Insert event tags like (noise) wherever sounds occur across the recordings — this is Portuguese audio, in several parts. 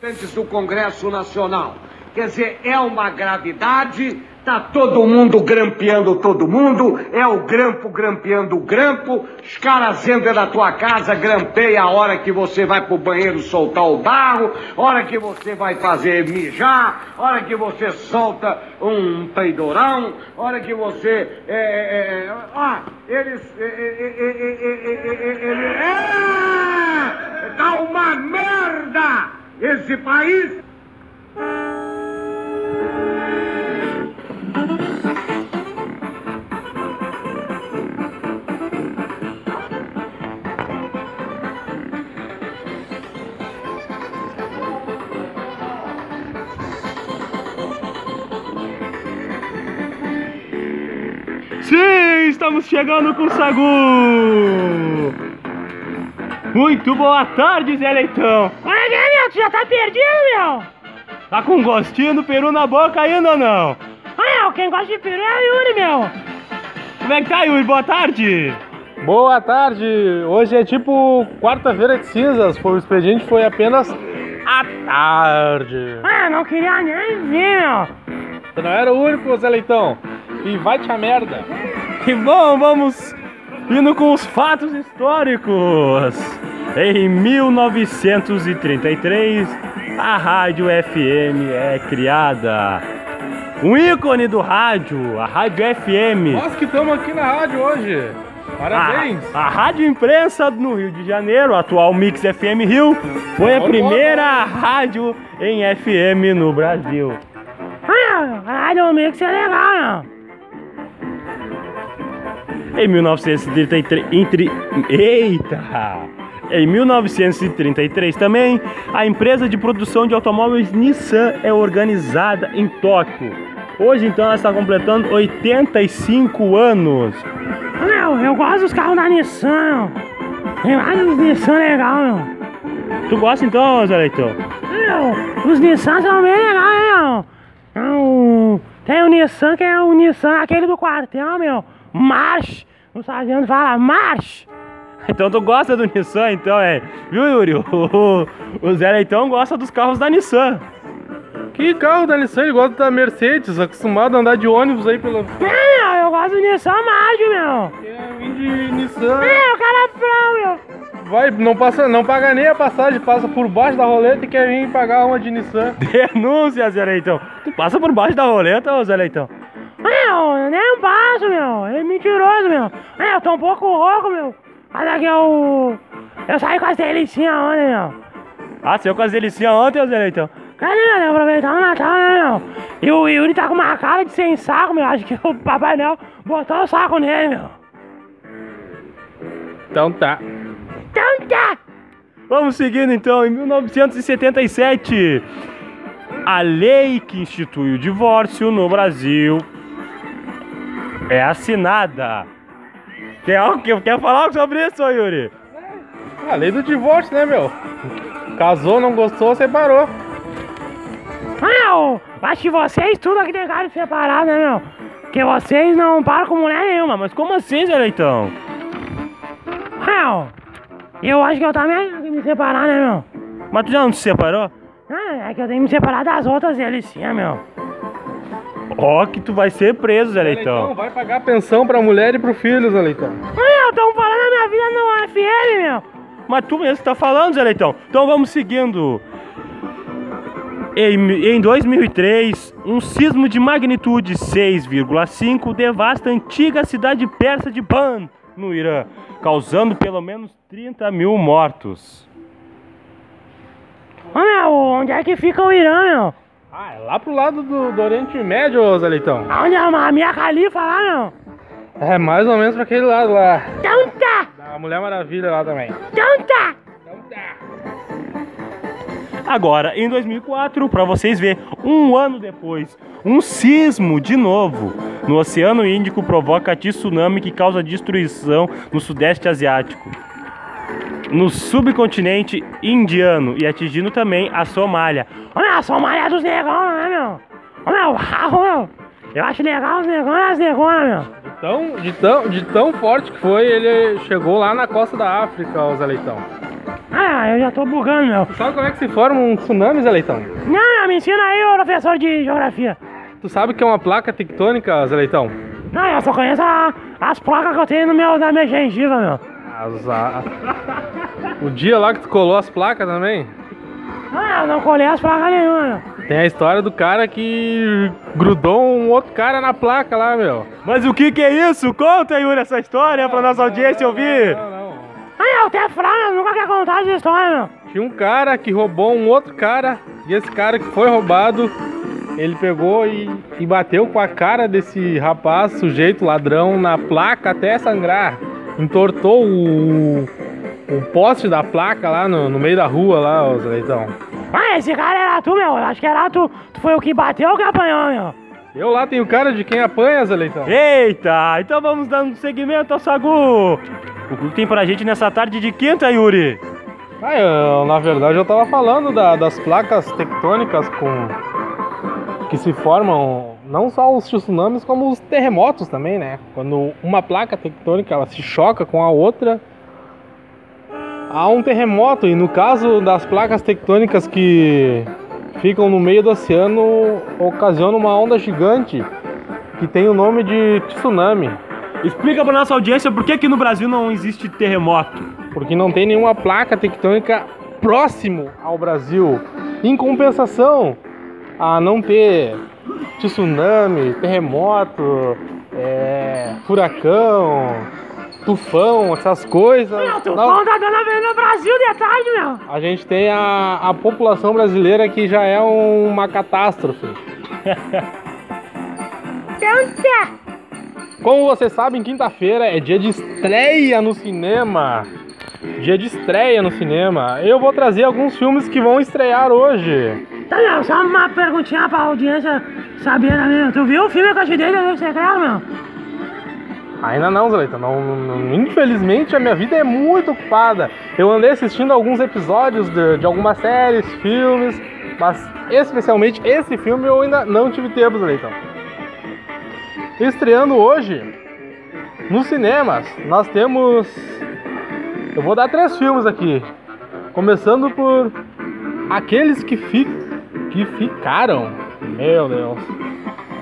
Do Congresso Nacional. Quer dizer, é uma gravidade, tá todo mundo grampeando todo mundo, é o grampo grampeando o grampo, os caras entram na tua casa, grampeia a hora que você vai pro banheiro soltar o barro, hora que você vai fazer mijar, hora que você solta um peidorão, hora que você. É, é, é, ah, eles. É, é, é, é, tá uma merda esse país! Sim, estamos chegando com o Sagu! Muito boa tarde, Zé Leitão! Tu já tá perdido, meu! Tá com gostinho do peru na boca ainda ou não? Olha, quem gosta de peru é o Yuri, meu! Como é que tá, Yuri? Boa tarde! Boa tarde! Hoje é tipo quarta-feira de cinzas, foi, o expediente foi apenas à tarde. Ah, não queria nem ver, meu! Você não era o único, Zé Leitão. E vai te a merda. E bom, vamos indo com os fatos históricos. Em 1933, a Rádio FM é criada. Um ícone do rádio, a Rádio FM. Nós que estamos aqui na rádio hoje. Parabéns! A, a Rádio Imprensa no Rio de Janeiro, atual Mix FM Rio, foi a primeira rádio em FM no Brasil. Olha, a Rádio Mix é legal, meu! Em 1933, entre, eita! Em 1933 também, a empresa de produção de automóveis Nissan é organizada em Tóquio. Hoje então ela está completando 85 anos. Meu, eu gosto dos carros da Nissan. Tem vários Nissan legal, meu. Tu gosta então, Zé Leitão? Meu, os Nissan são bem legais, meu. Meu, Tem o Nissan que é o Nissan, aquele do quartel, meu. March. O sargento fala March. (laughs) Então tu gosta do Nissan, então, é? Viu, Yuri? (laughs) O, o Zé Leitão gosta dos carros da Nissan. Que carro da Nissan? Ele gosta da Mercedes, acostumado a andar de ônibus aí pela. É, meu, eu gosto do Nissan March, meu. É, vim de Nissan. É, o cara é prão, meu. Vai, não, passa, não paga nem a passagem, passa por baixo da roleta e quer vir pagar uma de Nissan. (laughs) Denúncia, Zé Leitão. Tu passa por baixo da roleta, ô Zé Leitão? Meu, nem passo, meu. É mentiroso, meu. É, eu tô um pouco rouco, meu. Olha aqui, eu. Eu saí com as delicinhas ontem, meu. Ah, saiu com as delicinhas ontem, Zé Leitão? Cadê, meu? Aproveitar o Natal, né, meu? E o Yuri tá com uma cara de sem saco, meu. Acho que o Papai Noel botou o saco nele, meu. Então tá. Então tá. Vamos seguindo então, em 1977, a lei que institui o divórcio no Brasil é assinada. Tem algo que quer falar sobre isso, ô Yuri? A lei do divórcio, né, meu? Casou, não gostou, separou. Meu, acho que vocês tudo aqui tentaram separar, né, meu? Porque vocês não param com mulher nenhuma, mas como assim, Zé Leitão? Meu, eu acho que eu também tenho que me separar, né, meu? Mas tu já não se separou? Ah, é que eu tenho que me separar das outras delicinhas, meu. Ó, que tu vai ser preso, Zé Então Leitão. vai pagar pensão pra mulher e pro filho, Zé Leitão. Meu, tão falando a minha vida no FM, meu. Mas tu mesmo tá falando, Zé Leitão. Então vamos seguindo. Em, em 2003, um sismo de magnitude 6,5 devasta a antiga cidade persa de Ban, no Irã, causando pelo menos 30 mil mortos. Ô, meu, onde é que fica o Irã, meu? Ah, é lá pro lado do, do Oriente Médio, Zé Leitão. Onde é a minha califa lá, meu? É mais ou menos pra aquele lado lá. Então tá, Da Mulher Maravilha lá também. então tá. Então tá. Agora, em 2004, para vocês verem, um ano depois, um sismo de novo no Oceano Índico provoca tsunami que causa destruição no Sudeste Asiático, no subcontinente indiano e atingindo também a Somália. Meu, a Somália dos negão, né, meu? Meu, ô, meu. Eu acho legal os negão e as negonas, meu. De tão, de, tão, de tão forte que foi, ele chegou lá na costa da África, o Zé Leitão. Ah, eu já tô bugando, meu. Sabe como é que se forma um tsunami, Zé Leitão? Não, me ensina aí, ô professor de geografia. Tu sabe o que é uma placa tectônica, Zé Leitão? Não, eu só conheço a- as placas que eu tenho no meu, na minha gengiva, meu. As- a- O dia lá que tu colou as placas também? Ah, eu não colhei as placas nenhuma, meu. Tem a história do cara que grudou um outro cara na placa lá, meu. Mas o que que é isso? Conta, Yuri, essa história pra nossa audiência ouvir. Não, não. Ah, eu tenho franga, nunca quer contar essa história, meu. Tinha um cara que roubou um outro cara, e esse cara que foi roubado, ele pegou e, e bateu com a cara desse rapaz, sujeito ladrão, na placa até sangrar. Entortou o, o poste da placa lá no, no meio da rua, lá, Zé Leitão. Ah, esse cara era tu, meu. Eu acho que era tu. Tu foi o que bateu ou que apanhou, meu? Eu lá tenho cara de quem apanha, Zé Leitão. Eita, então vamos dando seguimento ao Sagu. O que tem pra gente nessa tarde de quinta, Yuri? Ah, eu, na verdade eu tava falando da- das placas tectônicas com que se formam não só os tsunamis como os terremotos também, né? Quando uma placa tectônica ela se choca com a outra, há um terremoto e no caso das placas tectônicas que ficam no meio do oceano ocasiona uma onda gigante que tem o nome de tsunami. Explica pra nossa audiência por que que no Brasil não existe terremoto. porque não tem nenhuma placa tectônica próximo ao Brasil. Em compensação a não ter tsunami, terremoto, é, furacão, tufão, essas coisas. Meu, tu não- tá dando a ver no Brasil de tarde, meu. a gente tem a, a população brasileira que já é uma catástrofe. (laughs) Então, Como vocês sabem, quinta-feira é dia de estreia no cinema. Dia de estreia no cinema. Eu vou trazer alguns filmes que vão estrear hoje. Tá, meu, só uma perguntinha pra audiência também, meu. Tu viu o filme te dei do Amigo Secreto, meu? Ainda não, Zeleita. Não, não- infelizmente a minha vida é muito ocupada. Eu andei assistindo alguns episódios de, de algumas séries, filmes, mas especialmente esse filme eu ainda não tive tempo, Zeleitão. Estreando hoje nos cinemas, nós temos. Eu vou dar três filmes aqui. Começando por Aqueles que, fi... que ficaram. Meu Deus.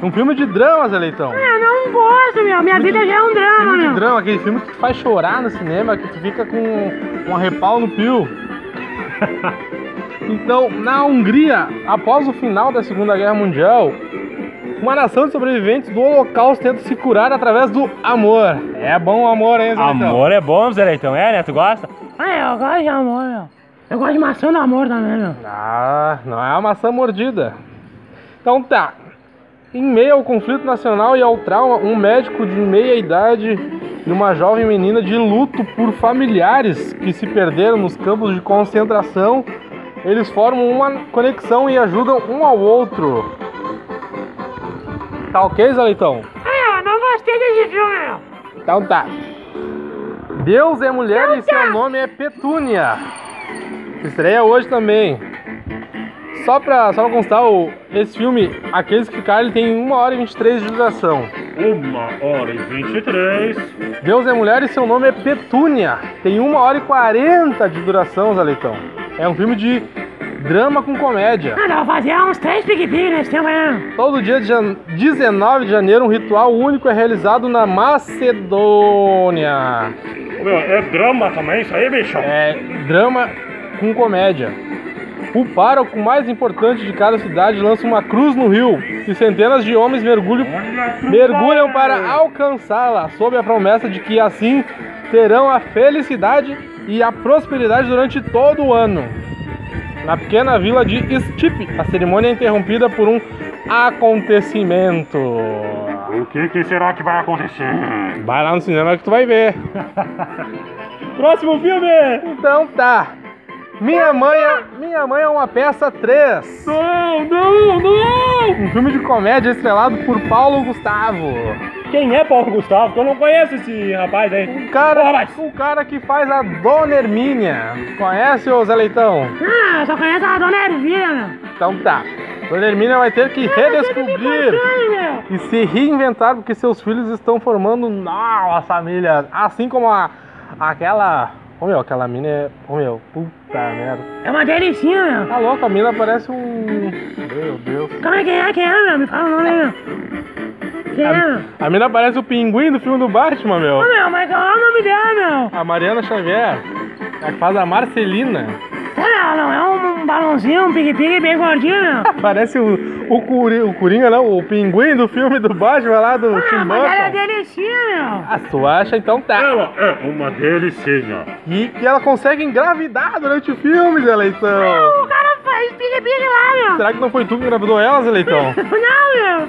Um filme de drama, Zé Leitão. Eu não gosto, meu. Minha vida já é um drama, Filme de meu. drama, aquele filme que te faz chorar no cinema, que tu fica com um arrepal no pio. (laughs) Então, na Hungria, após o final da Segunda Guerra Mundial, uma nação de sobreviventes do Holocausto tenta se curar através do amor. É bom o amor, hein, Zé Leitão? Amor é bom, Zé Leitão. É, né? Tu gosta? Ah, eu gosto de amor, meu. Eu gosto de maçã do amor também, meu. Ah, não é a maçã mordida. Então tá. Em meio ao conflito nacional e ao trauma, um médico de meia idade e uma jovem menina de luto por familiares que se perderam nos campos de concentração, eles formam uma conexão e ajudam um ao outro. Tá ok, Zé Leitão? Ah, eu não gostei desse filme, meu. Então tá. Deus é mulher e seu nome é Petúnia. Estreia hoje também. Só pra, só pra constar, o, esse filme, Aqueles que Ficaram, ele tem 1 hora e 23 de duração. Uma hora e 23. Deus é mulher e seu nome é Petúnia. Tem 1 hora e 40 de duração, Zé Leitão. É um filme de drama com comédia. Ah, dá pra fazer uns três pique-pique nesse tempo aí. Todo dia de jan- 19 de janeiro, um ritual único é realizado na Macedônia. Meu, é drama também isso aí, bicho? É drama com comédia. O pároco mais importante de cada cidade lança uma cruz no rio e centenas de homens mergulham, mergulham para alcançá-la, sob a promessa de que assim terão a felicidade e a prosperidade durante todo o ano. Na pequena vila de Stipe, a cerimônia é interrompida por um acontecimento. O que, que será que vai acontecer? Vai lá no cinema que tu vai ver. (laughs) Próximo filme! Então tá. Minha mãe, é, minha mãe é uma peça 3. Não, não, não! Um filme de comédia estrelado por Paulo Gustavo. Quem é Paulo Gustavo? Que eu não conheço esse rapaz aí. Um cara, Porra, mas- um cara que faz a Dona Hermínia. Conhece, ô Zé Leitão? Ah, eu só conheço a dona Ervilha, meu. Então tá. Dona Hermínia vai ter que redescobrir Ai, meu. e se reinventar porque seus filhos estão formando novas famílias. Assim como a, aquela Ô meu, aquela mina é. Ô meu, puta merda. É uma delicinha, meu. Tá louco, a mina parece um. Meu Deus. Como é que é? Quem é, meu? Me fala o nome meu. Quem é, meu? A mina parece o pinguim do filme do Batman, meu. Ô, meu, mas qual é o nome dela, meu? A Mariana Xavier. A que faz a Marcelina. Ela não é um balãozinho, um pique-pique bem gordinho, meu. (laughs) Parece o, o, Curi, o Coringa, não, o pinguim do filme do Batman lá do Tim Ah, mas ela é Burton. delicinha, meu. Ah, tu acha? Então tá. Ela é uma delicinha. E que ela consegue engravidar durante o filme, Zé Leitão. O cara faz pique-pique lá, meu. Será que não foi tu que engravidou ela, Zé Leitão? (laughs) Não, meu.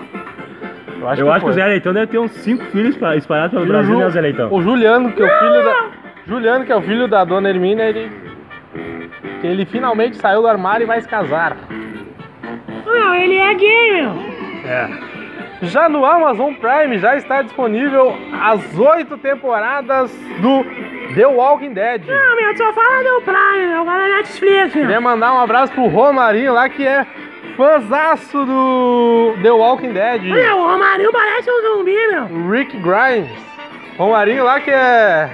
Eu acho Eu acho que o. Zé Leitão deve ter uns 5 filhos espalha- espalhados pelo E Brasil, Ju- né, Zé Leitão? O Juliano, que é o filho da. Juliano, que é o filho da dona Hermínia, ele. Que Ele finalmente saiu do armário e vai se casar. Meu, ele é gay, meu. É. Já no Amazon Prime já está disponível as oito temporadas do The Walking Dead. Não, meu, só fala do Prime, meu. Fala Netflix, meu. Queria mandar um abraço pro Romarinho lá, que é fãzaço do The Walking Dead. Meu, o Romarinho parece um zumbi, meu. Rick Grimes. Romarinho lá que é.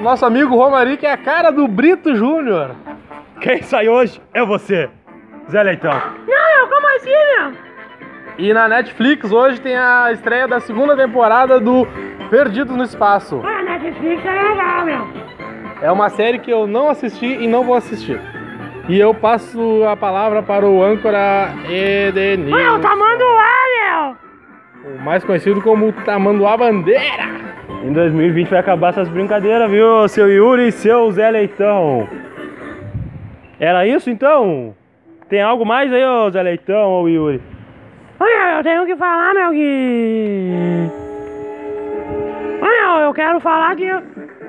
Nosso amigo Romarinho, que é a cara do Brito Júnior. Quem sai hoje é você, Zé Leitão. Não, meu, como assim, meu? E na Netflix hoje tem a estreia da segunda temporada do Perdidos no Espaço. Olha, a Netflix é legal, meu. É uma série que eu não assisti e não vou assistir. E eu passo a palavra para o âncora Edenilson. Olha, o Tamanduá, meu. O mais conhecido como Tamanduá Bandeira. Em 2020 vai acabar essas brincadeiras, viu, seu Yuri e seu Zé Leitão. Era isso então? Tem algo mais aí, ô Zé Leitão ou Yuri? Olha, eu tenho que falar, meu, que... Olha, eu quero falar que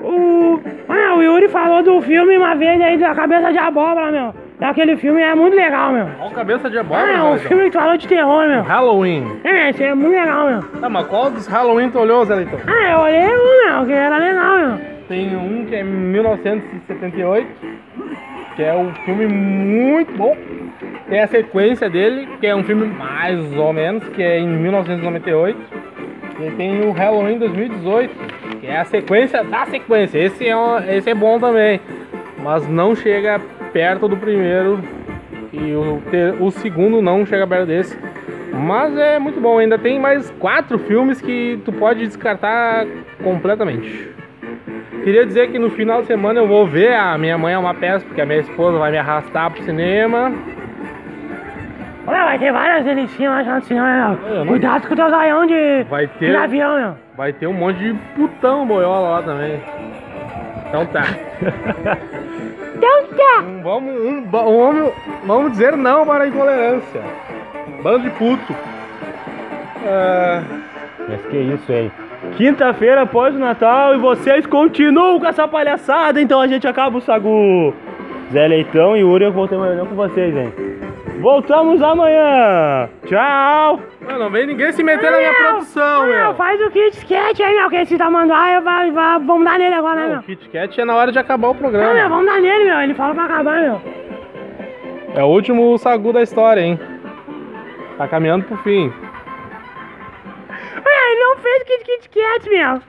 o... Olha, o Yuri falou do filme uma vez aí da Cabeça de Abóbora, meu. E aquele filme é muito legal, meu. Qual cabeça de Ah, abóbora? é um filme que falou de terror, meu. Halloween. É, esse é muito legal, meu. Tá, mas qual dos Halloween tu olhou, Zé Leitão? Ah, eu olhei um, meu, que era legal, meu. Tem um que é 1978, que é um filme muito bom. Tem a sequência dele, que é um filme mais ou menos, que é em 1998. E tem o Halloween 2018, que é a sequência da sequência. Esse é, um- esse é bom também, mas não chega perto do primeiro. E o, ter- o segundo não chega perto desse. Mas é muito bom, ainda tem mais quatro filmes que tu pode descartar completamente. Queria dizer que no final de semana eu vou ver a Minha Mãe é uma Peça, porque a minha esposa vai me arrastar pro cinema. Olha, vai ter várias delicinhas lá no cinema, Eu meu. não- Cuidado com o teu zaião de... Vai de ter, avião, meu. vai ter um monte de putão boiola lá também. Então tá. Então tá. Um, vamos, um, ba- um, vamos, vamos dizer não para a intolerância. Bando de puto. Ah, Mas que isso, hein? Quinta-feira após o Natal e vocês continuam com essa palhaçada, então a gente acaba o Sagu. Zé Leitão e Yuri, eu voltei amanhã com vocês, hein? Voltamos amanhã! Tchau! não, não vem ninguém se meter na minha Meu, produção, meu, meu. faz o Kit Kat aí, meu, que esse tamanduá, eu vai, vai, vamos dar nele agora, né, meu? o Kit Kat é na hora de acabar o Não, meu, programa. vamos dar nele, meu, ele fala pra acabar, meu. É o último sagu da história, hein? Tá caminhando pro fim. Olha, ele não fez Kit Kit Kat, meu.